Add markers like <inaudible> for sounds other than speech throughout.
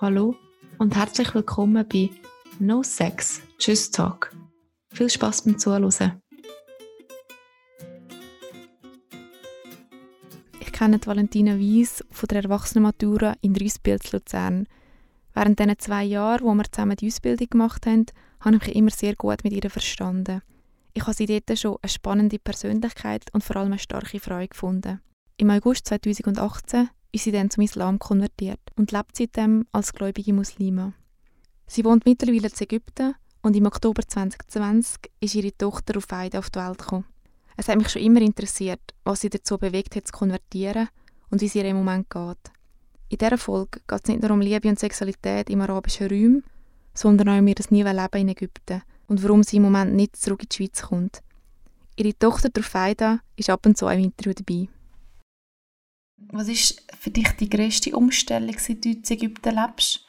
hallo und herzlich willkommen bei No Sex, Tschüss Talk. Viel Spaß beim Zuhören. Ich kenne Valentina Wies von der Erwachsenenmatura in Reusbild Luzern. Während diesen zwei Jahren, wo wir zusammen die Ausbildung gemacht haben, habe ich mich immer sehr gut mit ihr verstanden. Ich habe sie dort schon eine spannende Persönlichkeit und vor allem eine starke Frau gefunden. Im August 2018 ist sie dann zum Islam konvertiert und lebt seitdem als gläubige Muslima. Sie wohnt mittlerweile in Ägypten und im Oktober 2020 ist ihre Tochter auf auf die Welt gekommen. Es hat mich schon immer interessiert, was sie dazu bewegt hat zu konvertieren und wie es ihr im Moment geht. In dieser Folge geht es nicht nur um Liebe und Sexualität im arabischen Raum, sondern auch um ihr neues Leben in Ägypten und warum sie im Moment nicht zurück in die Schweiz kommt. Ihre Tochter Trufaida ist ab und zu im Interview dabei. Was ist für dich die grösste Umstellung, seit du in Ägypten lebst?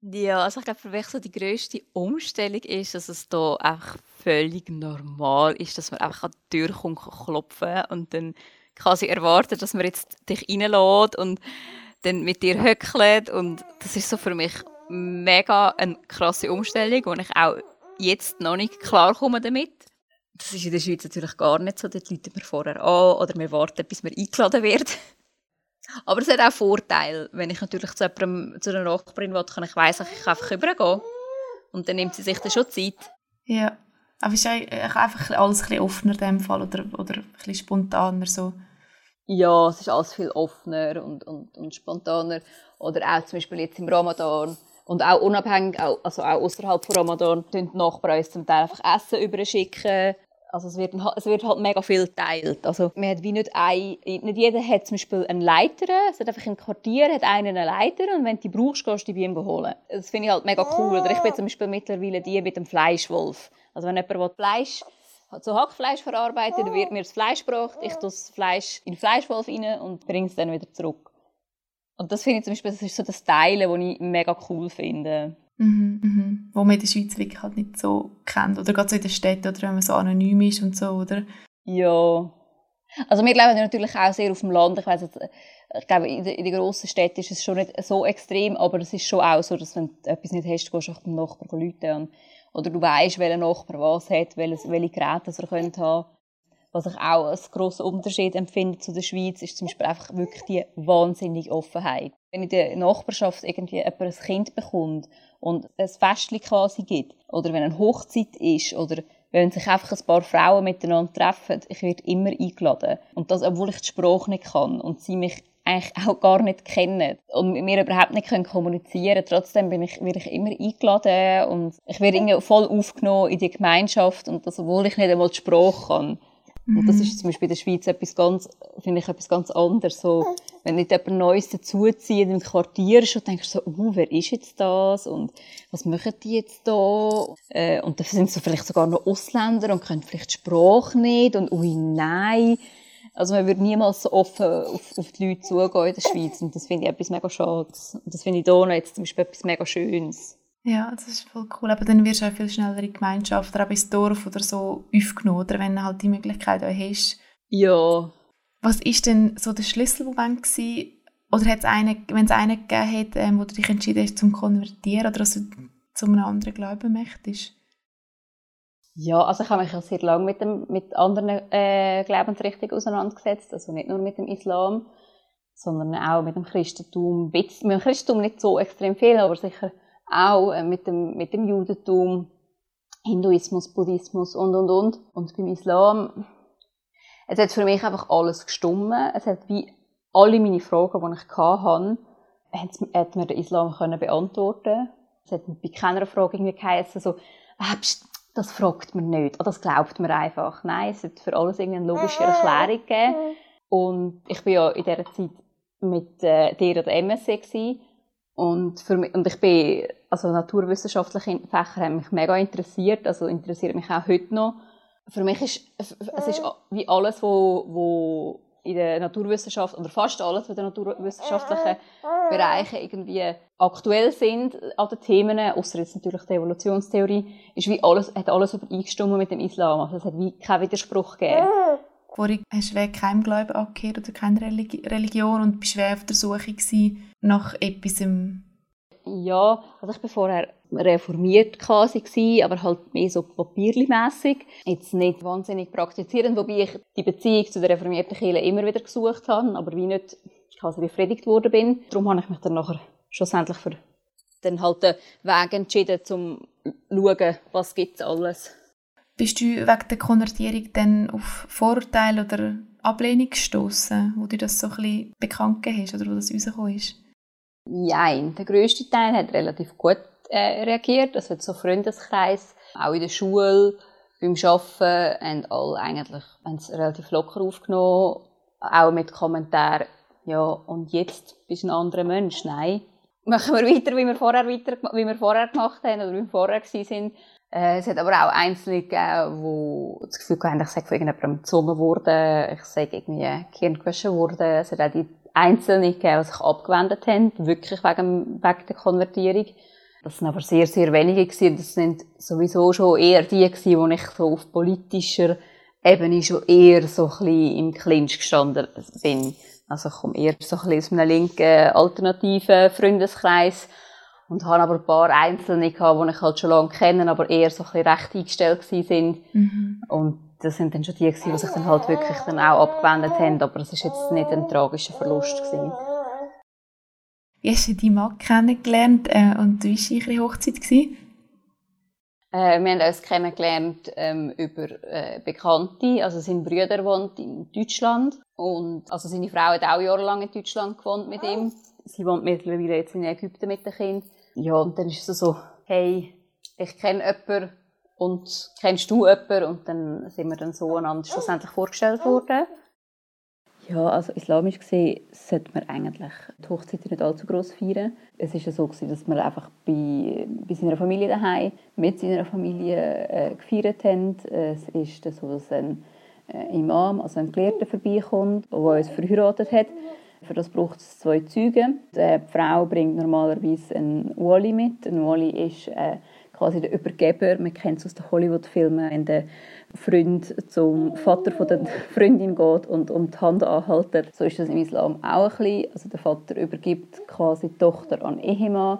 Ja, also ich glaube, für mich so die grösste Umstellung ist, dass es hier einfach völlig normal ist, dass man einfach an die Tür kommt, klopfen und dann quasi erwarten, dass man jetzt dich reinlässt und dann mit dir höckelt und das ist so für mich mega eine krasse Umstellung, wo ich auch jetzt noch nicht klar komme damit. Das ist in der Schweiz natürlich gar nicht so. Dort läuten wir vorher an oder wir warten, bis man eingeladen wird. <laughs> Aber es hat auch Vorteile. Wenn ich natürlich zu, jemandem, zu einer Nachbarin will, kann ich weiss, ich kann einfach rübergehen. Und dann nimmt sie sich dann schon Zeit. Ja, aber ist einfach alles ein bisschen offener in dem Fall oder, oder ein bisschen spontaner so? Ja, es ist alles viel offener und, und, und spontaner. Oder auch zum Beispiel jetzt im Ramadan und auch unabhängig, also auch außerhalb von Ramadan, tun die Nachbarn uns zum Teil einfach Essen überschicken. Also es wird, es wird halt mega viel geteilt. Also man hat wie nicht ein, nicht jeder hat zum Beispiel einen Leiter. Es hat einfach im Quartier hat einen einen Leiter und wenn du die brauchst, kannst du die bei ihm holen. Das finde ich halt mega cool. Oder ich bin zum Beispiel mittlerweile die mit dem Fleischwolf. Also wenn jemand Fleisch so Hackfleisch verarbeitet, dann wird mir das Fleisch gebracht. Ich tue das Fleisch in den Fleischwolf rein und bringe es dann wieder zurück. Und das finde ich zum Beispiel, das ist so das Teilen, das ich mega cool finde. Mhm, mhm. Wo man in der Schweiz wirklich halt nicht so kennt. Oder gerade so in der Stadt, oder wenn man so anonym ist und so, oder? Ja. Also wir leben natürlich auch sehr auf dem Land. Ich weiss ich glaube, in den, in grossen Städten ist es schon nicht so extrem, aber es ist schon auch so, dass wenn du etwas nicht hast, gehst du auch beim Nachbarn Leute Oder du weißt, welcher Nachbar was hat, welche, welche Geräte er haben könnte. Was ich auch als grossen Unterschied empfinde zu der Schweiz, ist zum Beispiel einfach wirklich die wahnsinnige Offenheit. Wenn in der Nachbarschaft irgendwie jemand ein Kind bekommt und ein Festchen quasi gibt, oder wenn eine Hochzeit ist, oder wenn sich einfach ein paar Frauen miteinander treffen, ich werde immer eingeladen. Und das, obwohl ich die Sprache nicht kann und sie mich eigentlich <laughs> auch gar nicht kennen und mit mir überhaupt nicht können kommunizieren Trotzdem bin ich, werde ich immer eingeladen und ich werde irgendwie voll aufgenommen in die Gemeinschaft und das, obwohl ich nicht einmal die Sprache kann. Mhm. Und das ist zum Beispiel in der Schweiz etwas ganz, finde ich, etwas ganz anderes. So, wenn nicht jemand Neues dazuzieht im Quartier schon denkst du so, uh, wer ist jetzt das? Und was machen die jetzt da? Äh, und dann sind so vielleicht sogar noch Ausländer und können vielleicht die Sprache nicht und ui, nein. Also man würde niemals so offen auf, auf die Leute zugehen in der Schweiz. Und das finde ich etwas mega schade. Und das finde ich hier jetzt zum Beispiel etwas mega Schönes. Ja, das ist voll cool. Aber dann wirst du auch viel schneller in die Gemeinschaft oder auch ins Dorf oder so aufgenommen, oder wenn du halt die Möglichkeit auch hast. Ja. Was ist denn so der Schlüsselmoment gewesen? Oder hat es einen, wenn es einen gegeben hat, ähm, wo du dich entschieden hast, zum konvertieren oder also zu einem anderen Glauben möchtest? Ja, also ich habe mich ja sehr lange mit, dem, mit anderen äh, Glaubensrichtungen auseinandergesetzt, also nicht nur mit dem Islam, sondern auch mit dem Christentum. Mit dem Christentum nicht so extrem viel, aber sicher auch äh, mit dem, mit dem Judentum, Hinduismus, Buddhismus und, und, und. Und beim Islam, es hat für mich einfach alles gestummen. Es hat wie alle meine Fragen, die ich hatte, hat mir der Islam können beantworten Es hat bei keiner Frage irgendwie geheißen, so, ah, pst, das fragt man nicht, oder das glaubt man einfach. Nein, es hat für alles irgendwie eine logische Erklärung gegeben. <laughs> Und ich war ja in dieser Zeit mit äh, dir an der MSC gewesen. Und, für mich, und ich bin, also naturwissenschaftliche Fächer haben mich mega interessiert, also interessiert mich auch heute noch. Für mich ist, es ist wie alles, wo, wo in der Naturwissenschaft, oder fast alles, was in den naturwissenschaftlichen Bereichen irgendwie aktuell sind an den Themen, außer jetzt natürlich die Evolutionstheorie, ist wie alles, hat alles übereingestimmt mit dem Islam. Also es hat wie keinen Widerspruch gegeben. Vorhin hast du wegen keinem Glauben angehört oder keine Religion und bist auf der Suche nach etwas, ja, also ich war vorher reformiert quasi aber halt mehr so papierlimässig. Jetzt nicht wahnsinnig praktizierend, wobei ich die Beziehung zu der reformierten Kirche immer wieder gesucht habe, aber wie nicht quasi befriedigt worden bin. Darum habe ich mich dann nachher schlussendlich für dann halt den Weg entschieden, um zu schauen, was gibt's alles. Bist du wegen der Konvertierung dann auf Vorurteile oder Ablehnung gestoßen, wo du das so ein bisschen bekannt hast oder wo das rausgekommen ist? Nein, der grösste Teil hat relativ gut äh, reagiert. Hat so Freundeskreis, auch in der Schule, beim Arbeiten, haben alle eigentlich haben es relativ locker aufgenommen. Auch mit Kommentaren, ja, und jetzt bist du ein anderer Mensch. Nein. Machen wir weiter, wie wir vorher, weiter, wie wir vorher gemacht haben oder wie wir vorher waren. Äh, es hat aber auch Einzelne gegeben, die das Gefühl hatten, ich sei von irgendjemandem gezwungen worden, ich sei irgendwie gewaschen worden. Es hat auch die Einzelne gegeben, die sich abgewendet haben, wirklich wegen, wegen der Konvertierung. Das sind aber sehr, sehr wenige gewesen. Das sind sowieso schon eher die wo ich so auf politischer Ebene schon eher so ein bisschen im Clinch gestanden bin. Also ich komme eher so ein bisschen aus einem linken, alternativen Freundeskreis und habe aber ein paar Einzelne gehabt, die ich halt schon lange kenne, aber eher so ein bisschen recht eingestellt sind. Mhm. Und das sind dann schon die gewesen, die sich dann halt wirklich dann auch abgewendet haben, aber es ist jetzt nicht ein tragischer Verlust gewesen. Wie hast du deinen Mann kennengelernt äh, und wie war eure Hochzeit? Gewesen? Äh, wir haben uns kennengelernt ähm, über äh, Bekannte. Also sein Bruder wohnt in Deutschland und also seine Frau hat auch jahrelang in Deutschland gewohnt mit ihm. Sie wohnt mittlerweile jetzt in Ägypten mit dem Kind. Ja, und dann ist es so, hey, ich kenne jemanden und kennst du jemanden? Und dann sind wir dann so einander schlussendlich vorgestellt worden. Ja, also islamisch gesehen sollte man eigentlich die Hochzeit nicht allzu groß feiern. Es ist ja so gewesen, dass wir einfach bei, bei seiner Familie daheim mit seiner Familie äh, gefeiert haben. Es ist so, dass ein äh, Imam, also ein Gelehrter vorbeikommt, der uns verheiratet hat. Für das braucht es zwei Züge. Die Frau bringt normalerweise einen Wali mit. Ein Wali ist äh, quasi der Übergeber. Man kennt es aus den Hollywood-Filmen, wenn der Freund zum Vater von der Freundin geht und, und die Hand anhaltet. So ist das im Islam auch ein bisschen. Also der Vater übergibt quasi die Tochter an Ehemann,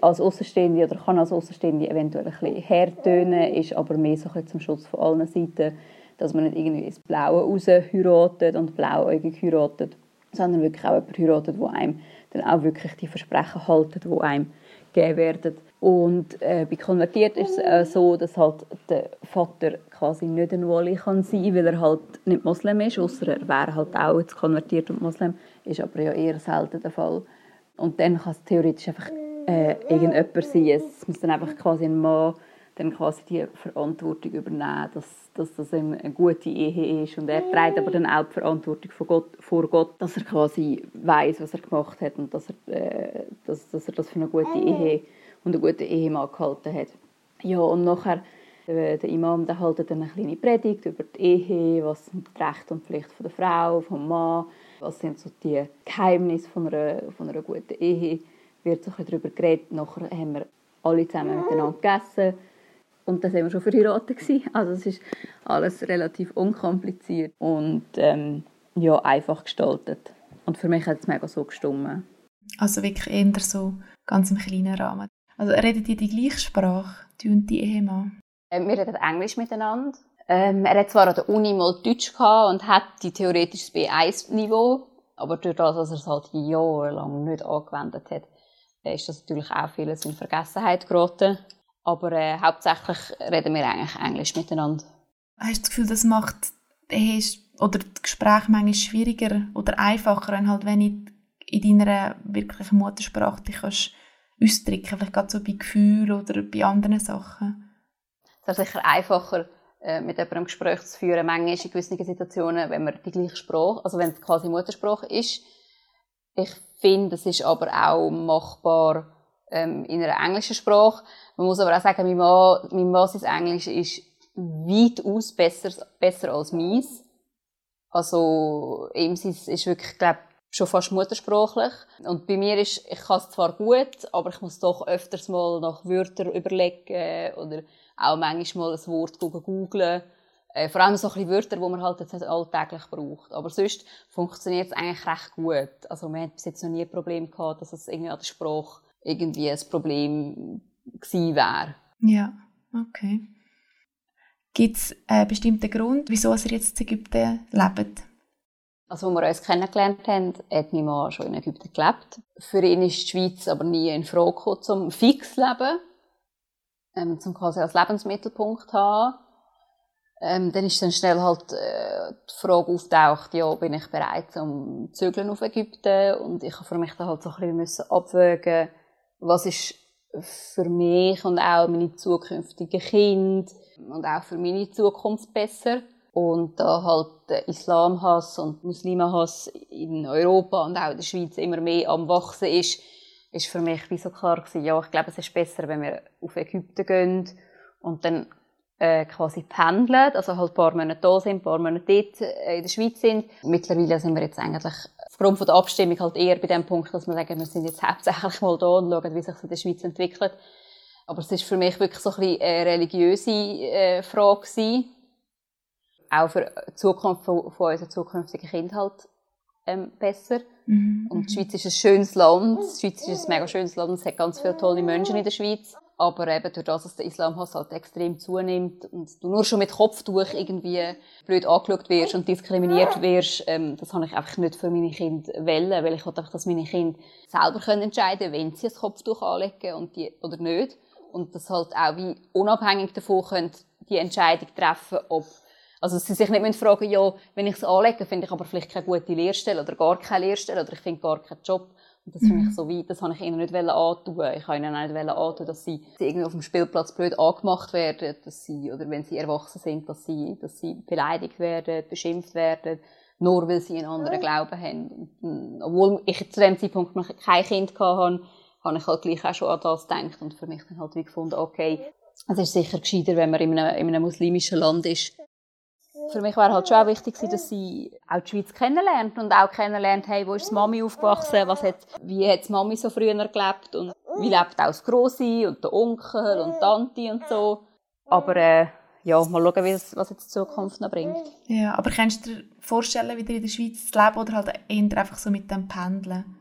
als Außenstehende oder kann als Außenstehende eventuell ein bisschen hertönen, ist aber mehr so ein zum Schutz von allen Seiten, dass man nicht irgendwie ins Blaue raus heiratet und blauäugig heiratet, sondern wirklich auch jemanden heiratet, wo einem dann auch wirklich die Versprechen haltet, die einem gegeben werden. Und äh, bei konvertiert ist es äh, so, dass halt der Vater quasi nicht ein Wali kann sein, weil er halt nicht Moslem ist, außer er wäre halt auch jetzt konvertiert und Moslem, ist aber ja eher selten der Fall. Und dann kann es theoretisch einfach äh, irgendjemand sein. Es muss dann einfach quasi ein Mann dann quasi die Verantwortung übernehmen, dass, dass das eine, gute Ehe ist. Und er trägt aber dann auch die Verantwortung vor Gott, vor Gott dass er quasi weiß, was er gemacht hat und dass er, äh, dass, dass er das für eine gute Ehe und einen guten Ehemann gehalten hat. Ja, und nachher äh, der Imam der hält dann eine kleine Predigt über die Ehe, was sind die Rechte und Pflichten der Frau, vom Mann, was sind so die Geheimnisse von einer, von einer guten Ehe, wird so ein darüber geredet. Nachher haben wir alle zusammen miteinander gegessen und dann waren wir schon verheiratet. Also es ist alles relativ unkompliziert und ähm, ja, einfach gestaltet. Und für mich hat es mega so gestimmt. Also wirklich eher so ganz im kleinen Rahmen. Also redet ihr die gleiche Sprache, du und die Ehemann? Ähm, wir reden Englisch miteinander. Ähm, er hat zwar an der Uni mal Deutsch gehabt und hat die theoretisches B1-Niveau, aber durch das, dass er es halt jahrelang nicht angewendet hat, ist das natürlich auch vieles in Vergessenheit geraten. Aber äh, hauptsächlich reden wir eigentlich Englisch miteinander. Hast du das Gefühl, das macht oder das Gespräch manchmal schwieriger oder einfacher, wenn halt wenn ich in deiner wirklichen Muttersprache dich kannst ausdrücken, vielleicht gerade so bei Gefühlen oder bei anderen Sachen? Es ist sicher einfacher, äh, mit jemandem Gespräch zu führen, manchmal in gewissen Situationen, wenn man die gleiche Sprache, also wenn es quasi Muttersprache ist. Ich finde, es ist aber auch machbar ähm, in einer englischen Sprache. Man muss aber auch sagen, mein Mann, mein Mann sein Englisch ist weitaus besser, besser als meins. Also, ihm ist, wirklich, glaube schon fast muttersprachlich. Und bei mir ist, ich kann es zwar gut, aber ich muss doch öfters mal nach Wörtern überlegen oder auch manchmal mal ein Wort googeln. Äh, vor allem so ein bisschen Wörter, die man halt jetzt alltäglich braucht. Aber sonst funktioniert es eigentlich recht gut. Also man hat bis jetzt noch nie ein Problem gehabt, dass es irgendwie an der Sprache irgendwie ein Problem gewesen wäre. Ja, okay. Gibt es einen bestimmten Grund, wieso er jetzt in Ägypten lebt? Also, als wir uns kennengelernt haben, hat mein Mann schon in Ägypten gelebt. Für ihn ist die Schweiz aber nie in Frage gekommen, zum fix leben, ähm, zum quasi als Lebensmittelpunkt haben. Ähm, dann ist dann schnell halt äh, die Frage auftaucht, ja, bin ich bereit zum zügeln auf Ägypten? Und ich habe für mich dann halt so ein bisschen abwägen, was ist für mich und auch meine zukünftigen Kinder und auch für meine Zukunft besser. Und da halt Islamhass und Muslimenhass in Europa und auch in der Schweiz immer mehr am wachsen ist, ist für mich wie so klar gewesen, ja, ich glaube, es ist besser, wenn wir auf Ägypten gehen und dann äh, quasi pendeln, also halt ein paar Monate da sind, ein paar Monate dort äh, in der Schweiz sind. Mittlerweile sind wir jetzt eigentlich aufgrund von der Abstimmung halt eher bei dem Punkt, dass wir sagen, wir sind jetzt hauptsächlich mal da und schauen, wie sich in der Schweiz entwickelt. Aber es ist für mich wirklich so ein bisschen eine religiöse äh, Frage gewesen. Auch für die Zukunft von, von unseren zukünftigen Kindern halt ähm, besser. Mhm. Und die Schweiz ist ein schönes Land. Die Schweiz ist ein mega schönes Land. Es hat ganz viele tolle Menschen in der Schweiz. Aber eben durch das, dass der Islamhass halt extrem zunimmt und du nur schon mit Kopftuch irgendwie blöd angeschaut wirst und diskriminiert wirst, ähm, das habe ich einfach nicht für meine Kinder wollen, weil ich wollte einfach, dass meine Kinder selber können entscheiden wenn sie ein Kopftuch anlegen und die, oder nicht. Und das halt auch wie unabhängig davon können die Entscheidung treffen, ob also sie sich nicht fragen, ja, wenn ich es anlege, finde ich aber vielleicht keine gute Lehrstelle oder gar keine Lehrstelle oder ich finde gar keinen Job. Das finde ich mhm. so weit, das habe ich ihnen nicht antun. Ich habe ihnen auch nicht antun, dass sie, irgendwie auf dem Spielplatz blöd angemacht werden, dass sie, oder wenn sie erwachsen sind, dass sie, dass sie beleidigt werden, beschimpft werden, nur weil sie einen anderen Glauben haben. Obwohl ich zu dem Zeitpunkt noch kein Kind hatte, habe ich halt gleich auch schon an das gedacht und für mich dann halt wie gefunden, okay, es ist sicher gescheiter, wenn man in einem, in einem muslimischen Land ist, für mich war halt schon auch wichtig, dass sie auch die Schweiz kennenlernt und auch kennenlernt, hey, wo ist die Mami aufgewachsen, was hat, wie hat die Mami so früher gelebt und wie lebt auch das Grossi und der Onkel und die Tante und so. Aber äh, ja, mal schauen, das, was jetzt die Zukunft noch bringt. Ja, aber kannst du dir vorstellen, wieder in der Schweiz zu leben oder halt eher einfach so mit dem Pendeln?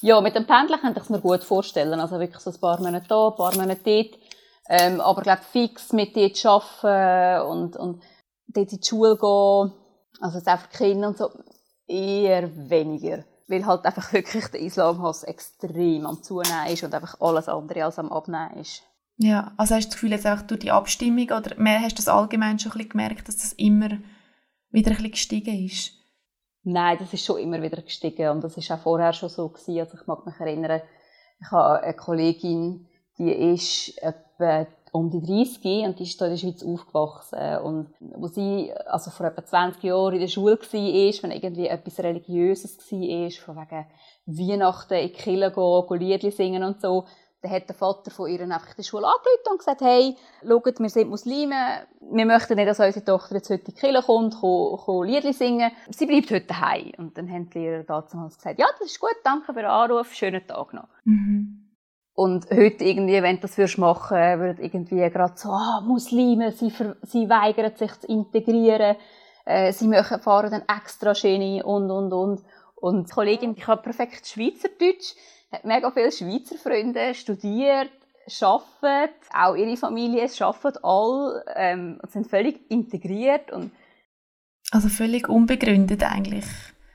Ja, mit dem Pendeln könnte ich es mir gut vorstellen. Also wirklich so ein paar Monate da, ein paar Monate dort. Ähm, aber ich glaube, fix mit dort arbeiten und, und dort in die Schule gehen, also jetzt einfach Kinder und so, eher weniger. Weil halt einfach wirklich der Islamhass extrem am Zunehmen ist und einfach alles andere als am Abnehmen ist. Ja, also hast du das Gefühl jetzt einfach durch die Abstimmung oder mehr hast du das allgemein schon ein bisschen gemerkt, dass das immer wieder ein bisschen gestiegen ist? Nein, das ist schon immer wieder gestiegen und das ist auch vorher schon so gewesen. Also ich mag mich erinnern, ich habe eine Kollegin, die ist etwa um die 30 und die ist hier in der Schweiz aufgewachsen. Und wo sie also vor etwa 20 Jahren in der Schule war, wenn irgendwie etwas Religiöses war, von wegen Weihnachten in die Kirche gehen, Liedli singen und so, dann hat der Vater von ihr einfach in der Schule angerufen und gesagt, hey, schaut, wir sind Muslime, wir möchten nicht, dass unsere Tochter jetzt heute in die Kirche kommt, kann, kann Liedli singen. Sie bleibt heute daheim. Und dann haben die Lehrer damals gesagt, ja, das ist gut, danke für den Anruf, schönen Tag noch. Mhm. Und heute irgendwie, wenn du das würdest machen, würde irgendwie gerade so, ah, Muslime, sie, sie weigern sich zu integrieren, äh, sie machen, fahren dann extra Schiene und, und, und. Und die Kollegin, die kann perfekt Schweizerdeutsch, hat mega viele Schweizer Freunde, studiert, arbeitet, auch ihre Familie arbeitet alle, ähm, und sind völlig integriert und also völlig unbegründet eigentlich.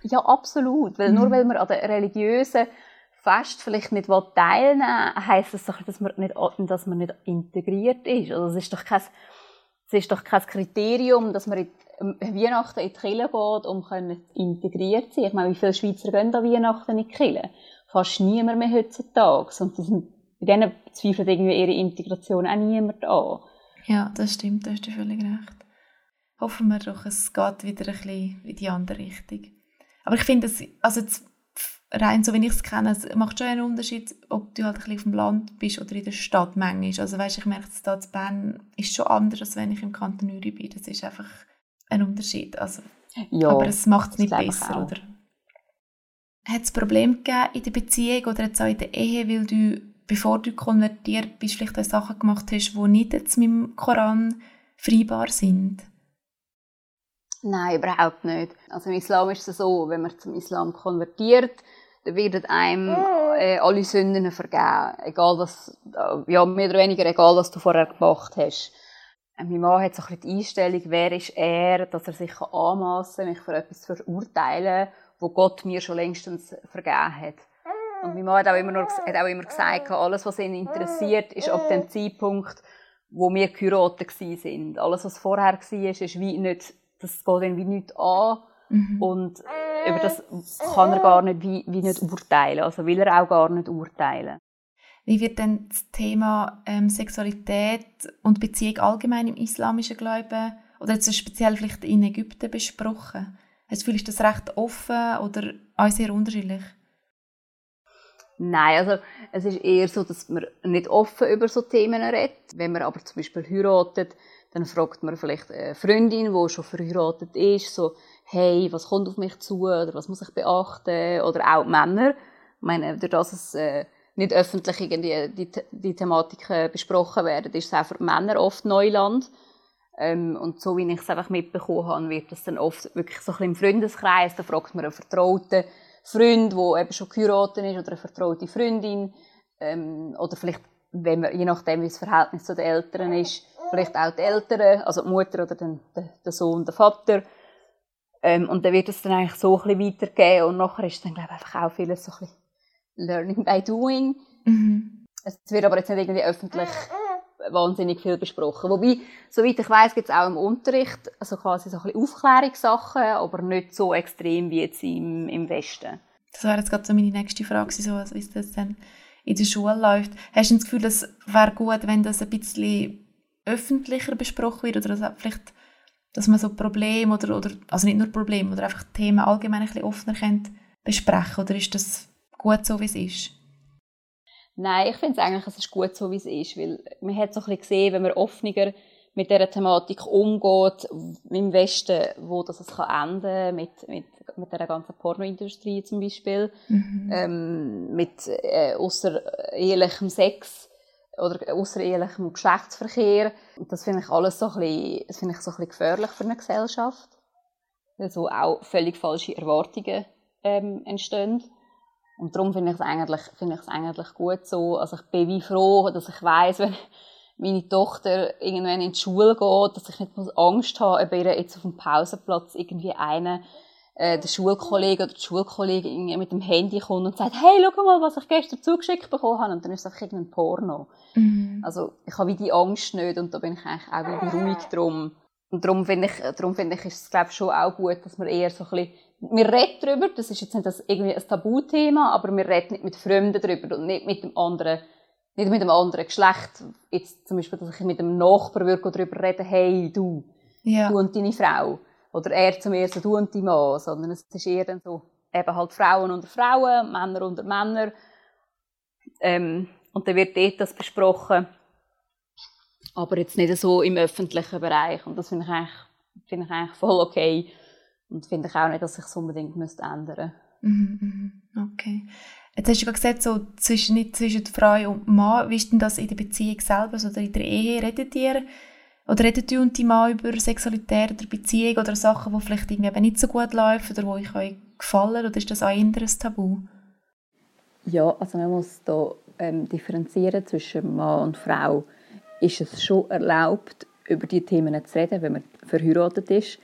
Ja, absolut. Weil mhm. nur weil man an der religiösen Fest vielleicht nicht teilnehmen will, heisst das doch, dass man nicht, dass man nicht integriert ist. Also es ist doch kein, es ist doch kein Kriterium, dass man in Weihnachten in die Kirche geht, um integriert zu sein. Ich meine, wie viele Schweizer gehen an Weihnachten in die Kirche? Fast niemand mehr heutzutage. Und sind, bei denen zweifelt irgendwie ihre Integration auch niemand an. Ja, das stimmt, da hast du völlig recht. Hoffen wir doch, es geht wieder ein bisschen in die andere Richtung. Aber ich finde, also rein so wie ich es kenne, es macht schon einen Unterschied, ob du halt ein bisschen auf dem Land bist oder in der Stadt manchmal. Also weißt, ich merke, dass da in Bern ist schon anders, als wenn ich im Kanton Uri bin. Das ist einfach ein Unterschied. Also, ja, aber es macht es nicht besser, oder? Hat es Probleme gegeben in der Beziehung oder jetzt auch in der Ehe, weil du, bevor du konvertiert bist, vielleicht auch Sachen gemacht hast, die nicht jetzt mit dem Koran freibar sind? Nein, überhaupt nicht. Also im Islam ist es so, wenn man zum Islam konvertiert, dann werden einem äh, alle Sünden vergeben. Egal was, äh, ja, mehr oder weniger egal, was du vorher gemacht hast. Äh, mein Mann hat so ein bisschen die Einstellung, wer ist er, dass er sich anmassen kann, mich für etwas verurteilen, wo Gott mir schon längstens vergeben hat. Und mein Mann hat auch immer, nur, hat auch immer gesagt, alles, was ihn interessiert, ist ab dem Zeitpunkt, wo wir geheiratet sind. Alles, was vorher war, ist wie nicht, das geht ihn wie nicht an. Mhm. Und über das kann er gar nicht, wie, wie nicht urteilen. Also will er auch gar nicht urteilen. Wie wird denn das Thema ähm, Sexualität und Beziehung allgemein im islamischen Glauben oder jetzt speziell vielleicht in Ägypten besprochen? Hast du das recht offen oder auch sehr unterschiedlich? Nein, also es ist eher so, dass man nicht offen über so Themen redet. Wenn man aber zum Beispiel heiratet, dann fragt man vielleicht eine Freundin, die schon verheiratet ist, so, hey, was kommt auf mich zu oder was muss ich beachten? Oder auch Männer. Ich meine, durch das es äh, nicht öffentlich irgendwie die, die Thematiken besprochen werden, ist es auch für Männer oft Neuland. Ähm, und so wie ich es einfach mitbekommen habe, wird das dann oft wirklich so ein bisschen im Freundeskreis, da fragt man einen Vertrauten, Freund, der eben schon geheiratet ist, oder eine vertraute Freundin, ähm, oder vielleicht, wenn man, je nachdem, wie das Verhältnis zu den Eltern ist, vielleicht auch die Eltern, also die Mutter oder den, der Sohn, der Vater. Ähm, und dann wird es dann eigentlich so ein bisschen weitergehen und nachher ist dann, glaube ich, einfach auch vieles so ein bisschen Learning by Doing. Mhm. Es wird aber jetzt nicht irgendwie öffentlich wahnsinnig viel besprochen. Wobei, soweit ich weiß, gibt es auch im Unterricht also quasi so ein bisschen Aufklärungssachen, aber nicht so extrem wie jetzt im, im Westen. Das wäre jetzt gerade so meine nächste Frage, so, also wie das dann in der Schule läuft. Hast du das Gefühl, es wäre gut, wenn das ein bisschen öffentlicher besprochen wird oder dass vielleicht, dass man so Probleme oder, oder also nicht nur Probleme, oder einfach Themen allgemein ein bisschen offener kennt, besprechen oder ist das gut so, wie es ist? Nein, ich finde es eigentlich, es ist gut so, wie es ist, weil man hat so ein bisschen gesehen, wenn man offener mit dieser Thematik umgeht, im Westen, wo das es kann enden mit, mit, mit der ganzen Pornoindustrie zum Beispiel, mhm. ähm, mit äh, außerehelichem Sex oder außerehelichem Geschlechtsverkehr. Und das finde ich alles so ein bisschen, das finde ich so ein bisschen gefährlich für eine Gesellschaft, weil so auch völlig falsche Erwartungen ähm, entstehen. Und darum finde ich es eigentlich, finde ich es eigentlich gut so. Also ich bin wie froh, dass ich weiß, wenn meine Tochter irgendwann in die Schule geht, dass ich nicht Angst habe, ob ihr jetzt auf dem Pausenplatz irgendwie einer äh, der Schulkollege oder die Schulkollegin mit dem Handy kommt und sagt, hey, schau mal, was ich gestern zugeschickt bekommen habe. Und dann ist es einfach irgendein Porno. Mhm. Also, ich habe wie die Angst nicht und da bin ich eigentlich auch wie beruhigt drum. Und darum finde ich, darum finde ich, ist es, glaube ich, schon auch gut, dass man eher so ein bisschen wir reden darüber, das ist jetzt nicht das irgendwie ein Tabuthema, aber wir reden nicht mit Fremden darüber und nicht mit dem anderen, nicht mit dem anderen Geschlecht. Jetzt zum Beispiel, dass ich mit einem Nachbarn würde darüber reden, hey, du, ja. du und deine Frau. Oder er zu mir so, du und dein Mann. Sondern es ist eher dann so, eben halt Frauen unter Frauen, Männer unter Männer. Ähm, und dann wird dort das besprochen. Aber jetzt nicht so im öffentlichen Bereich. Und das finde ich eigentlich, ich eigentlich voll okay. Und finde ich auch nicht, dass sich das unbedingt müsste ändern mhm, mhm, Okay. Jetzt hast du gesagt, so zwischen, nicht zwischen Frau und Mann, wie ist denn das in der Beziehung selber, also in der Ehe, redet ihr, oder redet du und dein Mann über Sexualität oder Beziehung oder Sachen, die vielleicht irgendwie nicht so gut laufen oder die euch gefallen, oder ist das ein Tabu? Ja, also man muss da ähm, differenzieren zwischen Mann und Frau. Ist es schon erlaubt, über die Themen zu reden, wenn man verheiratet ist?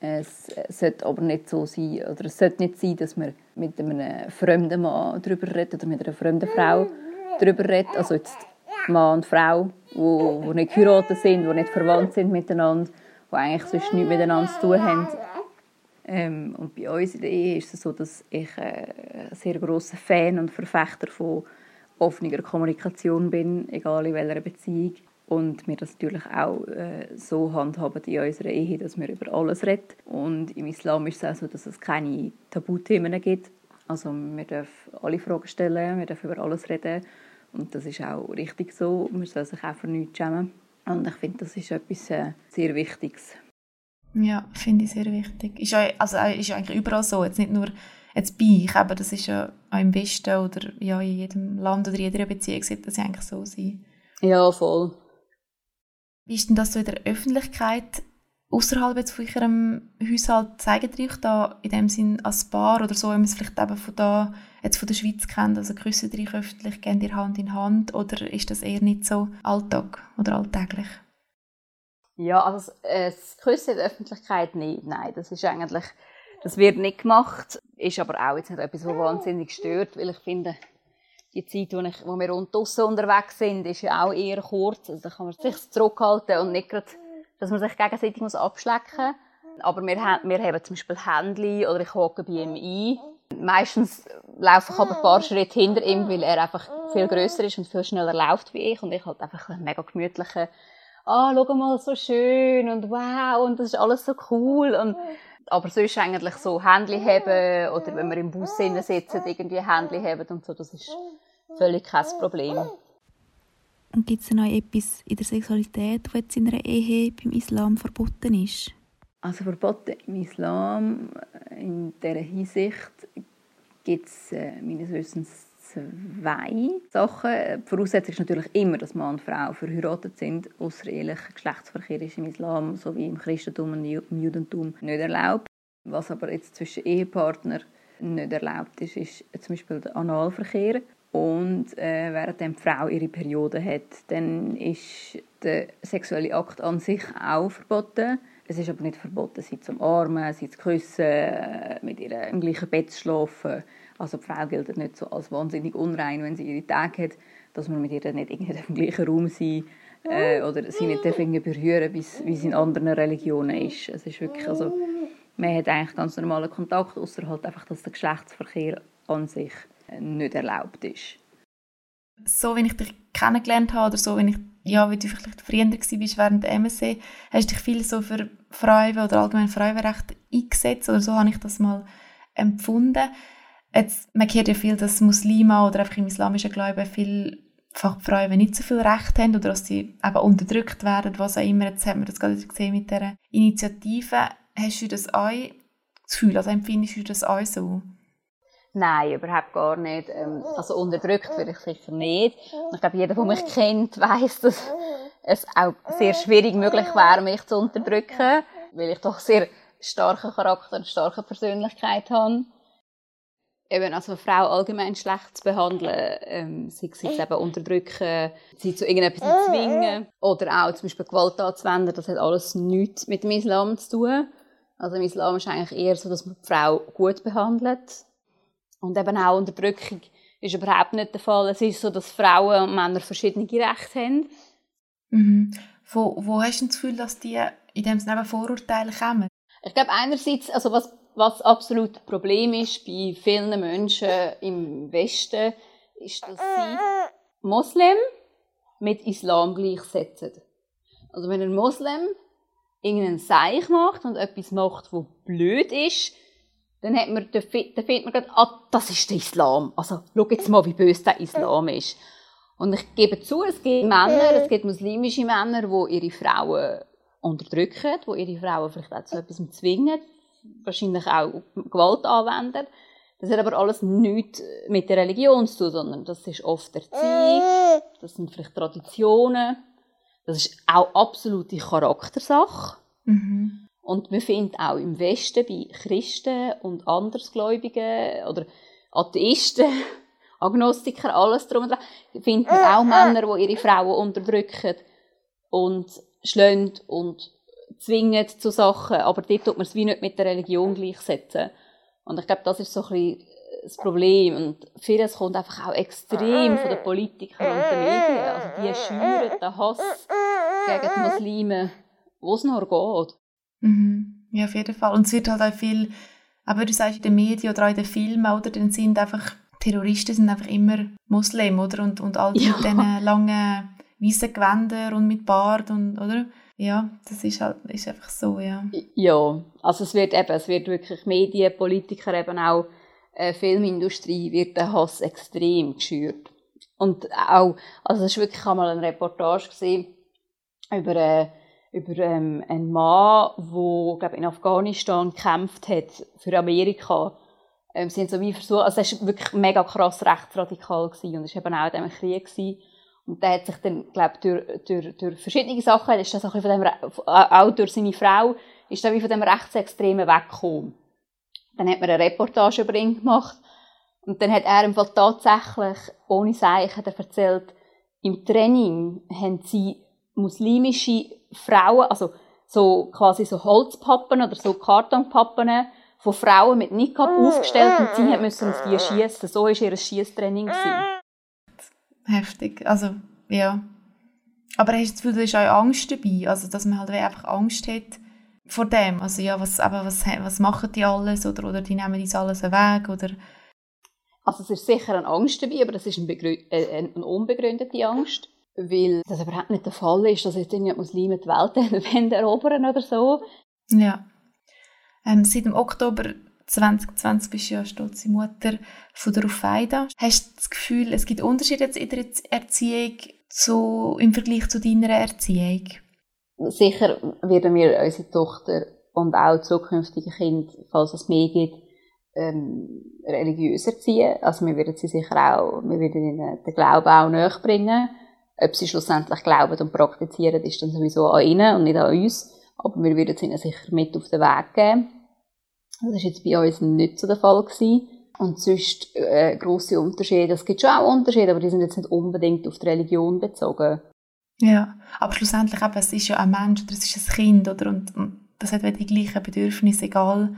Es sollte aber nicht so sein, oder es sollte nicht sein, dass man mit einem fremden Mann darüber redet oder mit einer fremden Frau darüber redet. Also jetzt Mann und Frau, die, die nicht geheiratet sind, die nicht verwandt sind miteinander, die eigentlich sonst nichts miteinander zu tun haben. Ähm, und bei uns in der Ehe ist es so, dass ich äh, ein sehr grosser Fan und Verfechter von offener Kommunikation bin, egal in welcher Beziehung und wir das natürlich auch äh, so handhaben in unserer Ehe, dass wir über alles reden. Und im Islam ist es auch so, dass es keine Tabuthemen gibt. Also wir dürfen alle Fragen stellen, wir dürfen über alles reden. Und das ist auch richtig so. Man soll sich auch für nichts schämen. Und ich finde, das ist etwas äh, sehr Wichtiges. Ja, finde ich sehr wichtig. Ist, ja, also, ist ja eigentlich überall so. Jetzt nicht nur jetzt bei ich, aber das ist ja auch im Westen oder ja, in jedem Land oder in jeder Beziehung sollte das eigentlich so sein. Ja, voll. Wie ist denn das so in der Öffentlichkeit außerhalb von eurem Haushalt zeigt euch da in dem Sinn als Paar oder so, wenn man es vielleicht eben von da jetzt von der Schweiz kennt, also küssen euch öffentlich, gehen ihr Hand in Hand oder ist das eher nicht so Alltag oder alltäglich? Ja, also das Küssen in der Öffentlichkeit nicht, nein, das ist eigentlich, das wird nicht gemacht, ist aber auch jetzt nicht etwas, was wahnsinnig stört, weil ich finde, die Zeit, wo, ich, wo wir draussen unterwegs sind, ist ja auch eher kurz, also da kann man sich zurückhalten und nicht gerade dass man sich gegenseitig muss abschlecken muss. Aber wir, wir haben zum Beispiel Händchen oder ich hocke bei ihm ein. Meistens laufe ich aber ein paar Schritte hinter ihm, weil er einfach viel grösser ist und viel schneller läuft wie ich. Und ich halt einfach ein mega gemütlicher, ah, oh, schau mal, so schön und wow, und das ist alles so cool. Und, aber sonst eigentlich so Händchen haben oder wenn wir im Bus sitzen, irgendwie Händchen haben und so, das ist völlig kein Problem. Und gibt es noch etwas in der Sexualität, das in einer Ehe beim Islam verboten ist? Also verboten im Islam in dieser Hinsicht gibt es äh, meines Wissens zwei Sachen. Die Voraussetzung ist natürlich immer, dass Mann und Frau verheiratet sind. Außerehelicher Geschlechtsverkehr ist im Islam sowie im Christentum und im Judentum nicht erlaubt. Was aber jetzt zwischen Ehepartnern nicht erlaubt ist, ist zum Beispiel der Analverkehr. Und äh, während die Frau ihre Periode hat, dann ist der sexuelle Akt an sich auch verboten. Es ist aber nicht verboten, sie zu umarmen, sie zu küssen, äh, mit ihr im gleichen Bett zu schlafen. Also die Frau gilt nicht so als wahnsinnig unrein, wenn sie ihre Tage hat, dass man mit ihr nicht <laughs> im gleichen Raum sein äh, oder sie nicht berühren wie es in anderen Religionen ist. Es ist wirklich, also, man hat eigentlich ganz normalen Kontakt, außer halt einfach, dass der Geschlechtsverkehr an sich nicht erlaubt ist. So, wenn ich dich kennengelernt habe oder so, wenn ich, ja, wie du vielleicht früher warst während der MSC, hast du dich viel so für Frauen oder allgemein Frauenrecht eingesetzt oder so habe ich das mal empfunden. Jetzt, man hört ja viel, dass Muslime oder einfach im islamischen Glauben viel Frauen nicht so viel Recht haben oder dass sie eben unterdrückt werden, was auch immer. Jetzt haben wir das gerade gesehen mit dieser Initiative. Hast du das auch das Gefühl, also empfindest du das auch so? Nein, überhaupt gar nicht. Ähm, also unterdrückt würde ich sicher nicht. Ich glaube, jeder, der mich kennt, weiß, dass es auch sehr schwierig möglich wäre, mich zu unterdrücken, weil ich doch sehr starken Charakter und starke Persönlichkeit habe. Eben, also Frau allgemein schlecht zu behandeln, ähm, sei es jetzt eben unterdrücken, sie zu irgendetwas zwingen oder auch zum Beispiel Gewalt anzuwenden, das hat alles nichts mit dem Islam zu tun. Also im Islam ist eigentlich eher so, dass man die Frau gut behandelt und eben auch Unterdrückung ist überhaupt nicht der Fall. Es ist so, dass Frauen und Männer verschiedene Rechte haben. Mhm. Wo, wo hast du das Gefühl, dass die in dem Sinne Vorurteile kommen? Ich glaube einerseits, also was, was absolut ein Problem ist bei vielen Menschen im Westen, ist, dass sie Moslem mit Islam gleichsetzen. Also wenn ein Moslem irgendeinen Seich macht und etwas macht, wo blöd ist, dann, hat man, dann findet man gerade, ah, das ist der Islam. Also, schau jetzt mal, wie böse der Islam ist. Und ich gebe zu, es gibt Männer, es gibt muslimische Männer, die ihre Frauen unterdrücken, die ihre Frauen vielleicht auch zu etwas zwingen, wahrscheinlich auch Gewalt anwenden. Das hat aber alles nichts mit der Religion zu tun, sondern das ist oft Erziehung, das sind vielleicht Traditionen, das ist auch absolute Charaktersache. Mhm. Und wir finden auch im Westen bei Christen und Andersgläubigen oder Atheisten, <laughs> Agnostiker, alles drum und dran, finden wir auch Männer, die ihre Frauen unterdrücken und schlagen und zwingen zu Sachen. Aber dort tut man es wie nicht mit der Religion gleichsetzen. Und ich glaube, das ist so ein bisschen das Problem. Und vieles kommt einfach auch extrem von den Politikern und den Medien. Also die schüren den Hass gegen die Muslime, wo es noch geht. Mhm. Ja, auf jeden Fall. Und es wird halt auch viel, aber du sagst in den Medien oder auch in den Filmen, oder, dann sind einfach, Terroristen sind einfach immer Muslim, oder? Und, und all die ja. mit diesen langen weißen Gewändern und mit Bart und, oder? Ja, das ist halt, ist einfach so, ja. Ja, also es wird eben, es wird wirklich Medien, Politiker, eben auch äh, Filmindustrie, wird der Hass extrem geschürt. Und auch, also es war wirklich einmal eine Reportage gesehen über äh, über ähm, einen Mann, der glaube in Afghanistan gekämpft hat für Amerika. Ähm, haben so wie versucht, also er war wirklich mega krass rechtsradikal gewesen und es war eben auch in diesem Krieg gewesen. Und der hat sich dann, glaube durch, durch, durch verschiedene Sachen, ist das auch, von dem, auch durch seine Frau, ist er wie von dem Rechtsextremen weggekommen. Dann hat man eine Reportage über ihn gemacht. Und dann hat er im Fall tatsächlich, ohne Zeichen, erzählt, im Training haben sie muslimische Frauen, also so quasi so Holzpappen oder so Kartonpappen von Frauen mit Niqab aufgestellt und sie müssen auf die schießen. So war ihr Schießtraining. Heftig. Also, ja. Aber hast du das Gefühl, da ist auch Angst dabei? Also, dass man halt einfach Angst hat vor dem? Also, ja, was, aber was, was machen die alles? Oder, oder die nehmen uns alles weg? Oder... Also, es ist sicher eine Angst dabei, aber das ist eine, äh, eine unbegründete Angst. Weil das überhaupt nicht der Fall ist, dass jetzt die Muslime die Welt <laughs> erobern oder so. Ja. Ähm, seit dem Oktober 2020 bist du ja stolze Mutter von der Rufeida. Hast du das Gefühl, es gibt Unterschiede in der Erziehung zu, im Vergleich zu deiner Erziehung? Sicher werden wir unsere Tochter und auch zukünftige Kinder, falls es mehr gibt, ähm, religiös erziehen. Also wir werden sie sicher auch, wir werden ihnen den Glauben auch näher bringen. Ob sie schlussendlich glauben und praktizieren, ist dann sowieso an ihnen und nicht an uns. Aber wir werden es ihnen sicher mit auf den Weg geben. Das war jetzt bei uns nicht so der Fall. Gewesen. Und sonst äh, grosse Unterschiede. Es gibt schon auch Unterschiede, aber die sind jetzt nicht unbedingt auf die Religion bezogen. Ja, aber schlussendlich eben, es ist ja ein Mensch oder es ist ein Kind oder, und, und das hat die gleichen Bedürfnisse, egal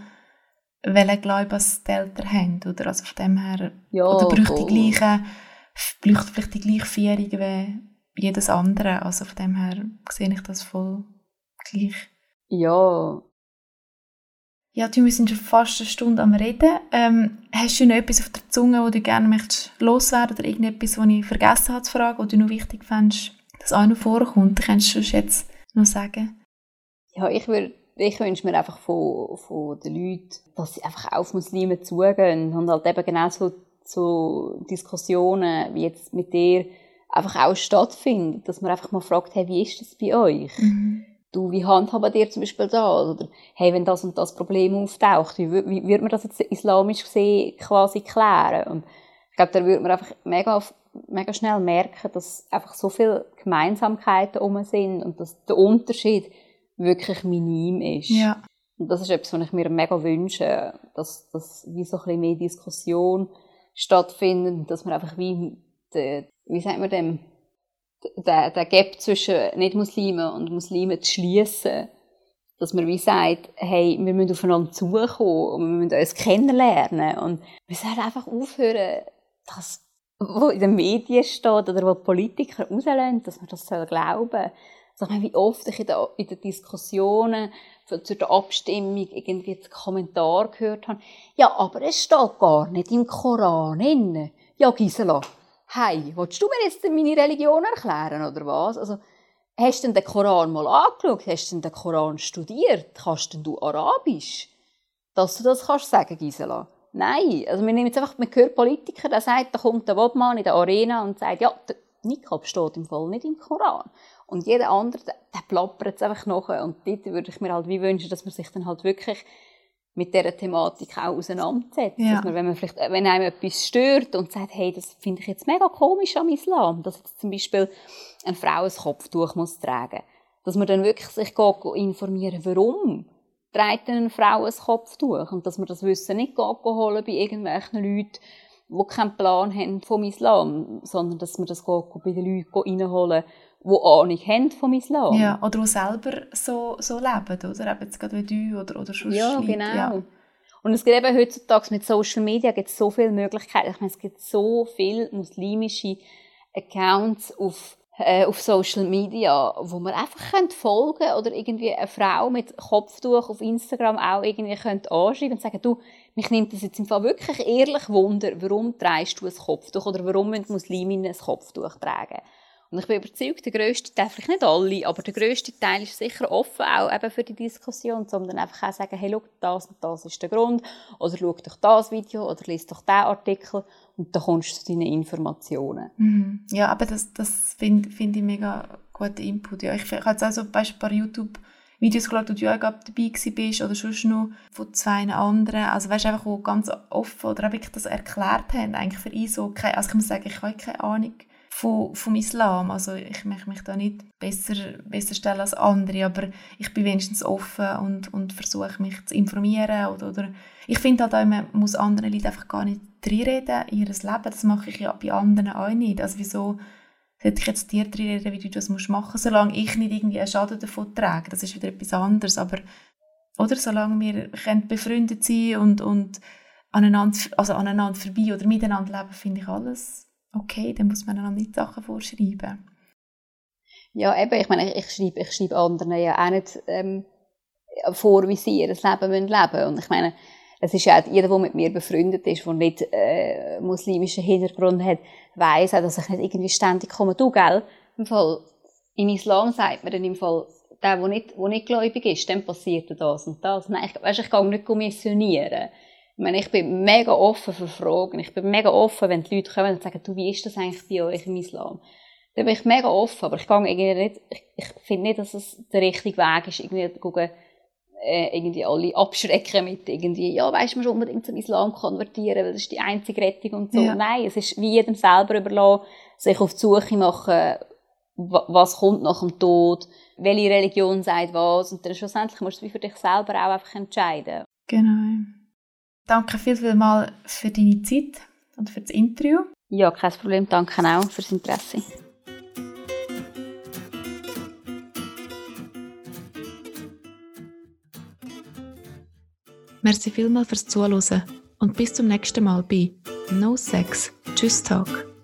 welchen Glauben die Eltern haben. Oder? Also von dem her, ja, oder braucht die gleichen, braucht vielleicht die gleiche Führung wie jedes andere. Also von dem her sehe ich das voll gleich. Ja, ja, wir sind schon fast eine Stunde am Reden. Ähm, hast du noch etwas auf der Zunge, wo du gerne möchtest loswerden oder irgendetwas, was ich vergessen habe zu fragen, oder du noch wichtig fändest, dass auch noch vorkommt? Kannst du jetzt noch sagen? Ja, ich würde ich wünsche mir einfach von, von den Leuten, dass sie einfach auf Muslime zugehen und halt eben genau so, so Diskussionen wie jetzt mit dir einfach auch stattfinden, dass man einfach mal fragt, hey, wie ist das bei euch? Mhm du, wie handhaben dir zum Beispiel da? Oder, hey, wenn das und das Problem auftaucht, wie, wie würde man das jetzt islamisch gesehen quasi klären? Und ich glaube, da würde man einfach mega, mega schnell merken, dass einfach so viele Gemeinsamkeiten um sind und dass der Unterschied wirklich minim ist. Ja. Und das ist etwas, was ich mir mega wünsche, dass, dass wie so ein bisschen mehr Diskussion stattfindet, dass man einfach wie, de, wie sagt man dem, den, den Gap zwischen Nicht-Muslimen und Muslimen zu schließen. Dass man wie sagt, hey, wir müssen aufeinander zukommen und wir müssen uns kennenlernen. Und wir sollten einfach aufhören, das, was in den Medien steht oder was Politiker rauslösen, dass man das glauben soll. Also, wie oft ich in den Diskussionen zu der Abstimmung irgendwie einen Kommentar gehört habe. Ja, aber es steht gar nicht im Koran drin. Ja, Gisela, hey, willst du mir jetzt meine Religion erklären, oder was? Also, hast du den Koran mal angeschaut? Hast du den Koran studiert? Kannst denn du Arabisch? Dass du das kannst sagen, Gisela? Nein. Also, wir nehmen jetzt einfach, man hört Politiker, der sagt, da kommt der Wobmann in der Arena und sagt, ja, der Nikab steht im Fall nicht im Koran. Und jeder andere, der, der plappert jetzt einfach nachher. Und dort würde ich mir halt wie wünschen, dass man sich dann halt wirklich mit dieser Thematik auch auseinandersetzt. Ja. Dass man, wenn man vielleicht, wenn einem etwas stört und sagt, hey, das finde ich jetzt mega komisch am Islam, dass jetzt zum Beispiel eine Frau ein Kopftuch muss tragen, dass man dann wirklich sich informieren, warum trägt eine Frau ein Kopftuch und dass man das Wissen nicht holen bei irgendwelchen Leuten, die keinen Plan haben vom Islam, sondern dass man das bei den Leuten reinholen die Ahnung haben vom Islam. Ja, oder die selber so, so leben, oder? Eben jetzt gerade wie du oder, oder schon Ja, Leute. genau. Ja. Und es gibt eben heutzutage mit Social Media gibt so viele Möglichkeiten. Ich meine, es gibt so viele muslimische Accounts auf, äh, auf Social Media, wo man einfach könnt folgen oder irgendwie eine Frau mit Kopftuch auf Instagram auch irgendwie könnt anschreiben und sagen, du, mich nimmt das jetzt im Fall wirklich ehrlich Wunder, warum trägst du ein Kopftuch oder warum müssen Musliminnen ein Kopftuch tragen? Und ich bin überzeugt, der grösste Teil, vielleicht nicht alle, aber der grösste Teil ist sicher offen auch eben für die Diskussion, dann einfach auch sagen, hey, schau, das und das ist der Grund, oder schau doch das Video, oder liest doch diesen Artikel, und dann kommst du zu deinen Informationen. Mhm. Ja, aber das, das finde find ich mega guten Input. Ja, ich, ich habe jetzt also ein paar YouTube Videos geschaut, wo du auch dabei bist oder sonst noch von zwei anderen. Also weißt einfach, wo ganz offen oder auch wirklich das erklärt haben, eigentlich für ihn so, also ich muss sagen, ich habe keine Ahnung vom, vom Islam. Also ich möchte mich da nicht besser, besser stellen als andere, aber ich bin wenigstens offen und, und versuche mich zu informieren. Oder, oder ich finde halt auch, man muss anderen Leuten einfach gar nicht reinreden in ihr Leben. Das mache ich ja bei anderen auch nicht. Also wieso sollte ich jetzt dir reinreden, wie du das machen musst, solange ich nicht irgendwie einen Schaden davon trage. Das ist wieder etwas anderes. Aber, oder solange wir befreundet sein und, und aneinander, also aneinander vorbei oder miteinander leben, finde ich alles okay, dann muss man einander nicht Sachen vorschreiben. Ja, eben, ich meine, ich schreibe, ich schreibe anderen ja auch nicht ähm, vor, wie sie ihr Leben leben müssen. Und ich meine, es ist ja auch jeder, der mit mir befreundet ist, der nicht äh, muslimischen Hintergrund hat, weiss auch, dass ich nicht irgendwie ständig komme, du, gell? Im Fall, im Islam sagt man dann im Fall, der, der nicht, der nicht gläubig ist, dann passiert das und das. Nein, ich, weißt, ich kann nicht missionieren. Ich meine, ich bin mega offen für Fragen. Ich bin mega offen, wenn die Leute kommen und sagen, du, wie ist das eigentlich bei euch im Islam? Dann bin ich mega offen, aber ich gehe irgendwie nicht, ich, ich finde nicht, dass es der richtige Weg ist, irgendwie gucken, äh, irgendwie alle abschrecken mit irgendwie, ja, weißt du, man muss unbedingt zum Islam konvertieren, weil das ist die einzige Rettung und so. Ja. Nein, es ist wie jedem selber überlassen, sich auf die Suche machen, was kommt nach dem Tod, welche Religion sagt was und dann schlussendlich musst du für dich selber auch einfach entscheiden. Genau. Danke viel, viel mal für deine Zeit und für das Interview. Ja, kein Problem. Danke auch fürs Interesse. Merci vielmals fürs Zuhören und bis zum nächsten Mal bei No Sex, Tschüss Talk.